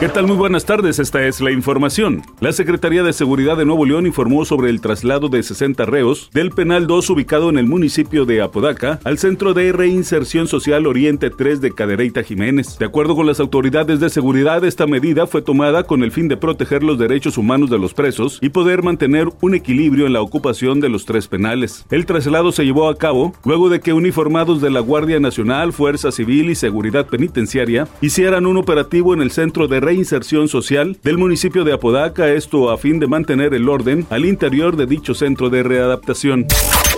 ¿Qué tal? Muy buenas tardes, esta es la información. La Secretaría de Seguridad de Nuevo León informó sobre el traslado de 60 reos del Penal 2 ubicado en el municipio de Apodaca al Centro de Reinserción Social Oriente 3 de Cadereyta Jiménez. De acuerdo con las autoridades de seguridad, esta medida fue tomada con el fin de proteger los derechos humanos de los presos y poder mantener un equilibrio en la ocupación de los tres penales. El traslado se llevó a cabo luego de que uniformados de la Guardia Nacional, Fuerza Civil y Seguridad Penitenciaria hicieran un operativo en el Centro de Reinserción Social del municipio de Apodaca, esto a fin de mantener el orden al interior de dicho centro de readaptación.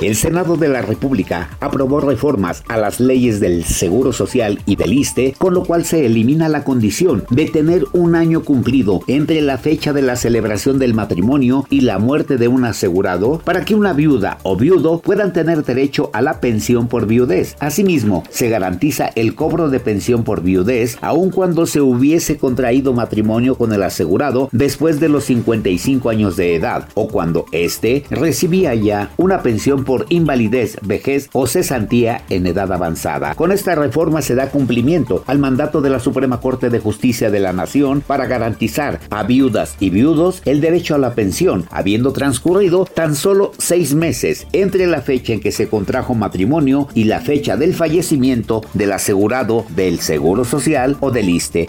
El Senado de la República aprobó reformas a las leyes del Seguro Social y del ISTE, con lo cual se elimina la condición de tener un año cumplido entre la fecha de la celebración del matrimonio y la muerte de un asegurado para que una viuda o viudo puedan tener derecho a la pensión por viudez. Asimismo, se garantiza el cobro de pensión por viudez aun cuando se hubiese contraído matrimonio con el asegurado después de los 55 años de edad o cuando éste recibía ya una pensión por invalidez, vejez o cesantía en edad avanzada. Con esta reforma se da cumplimiento al mandato de la Suprema Corte de Justicia de la Nación para garantizar a viudas y viudos el derecho a la pensión, habiendo transcurrido tan solo seis meses entre la fecha en que se contrajo matrimonio y la fecha del fallecimiento del asegurado del Seguro Social o del ISTE.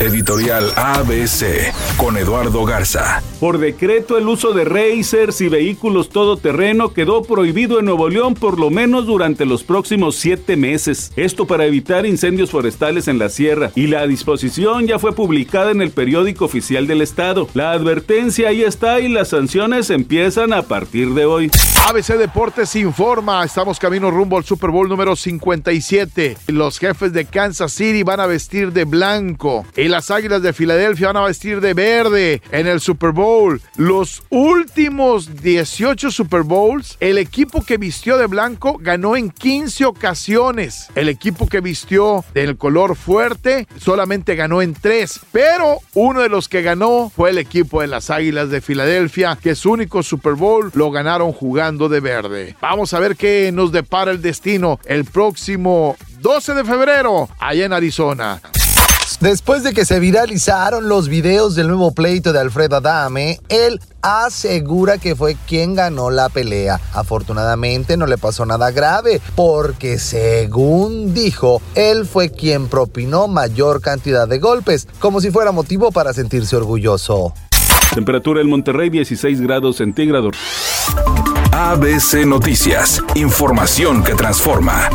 Editorial ABC con Eduardo Garza. Por decreto, el uso de racers y vehículos todoterreno quedó prohibido en Nuevo León por lo menos durante los próximos siete meses. Esto para evitar incendios forestales en la sierra. Y la disposición ya fue publicada en el periódico oficial del estado. La advertencia ahí está y las sanciones empiezan a partir de hoy. ABC Deportes informa, estamos camino rumbo al Super Bowl número 57. Los jefes de Kansas City van a vestir de blanco y las Águilas de Filadelfia van a vestir de verde en el Super Bowl. Los últimos 18 Super Bowls, el equipo que vistió de blanco ganó en 15 ocasiones. El equipo que vistió del color fuerte solamente ganó en 3, pero uno de los que ganó fue el equipo de las Águilas de Filadelfia, que su único Super Bowl lo ganaron jugando de verde. Vamos a ver qué nos depara el destino el próximo 12 de febrero allá en Arizona. Después de que se viralizaron los videos del nuevo pleito de Alfredo Adame, él asegura que fue quien ganó la pelea. Afortunadamente no le pasó nada grave, porque según dijo, él fue quien propinó mayor cantidad de golpes, como si fuera motivo para sentirse orgulloso. Temperatura en Monterrey 16 grados centígrados. ABC Noticias, información que transforma.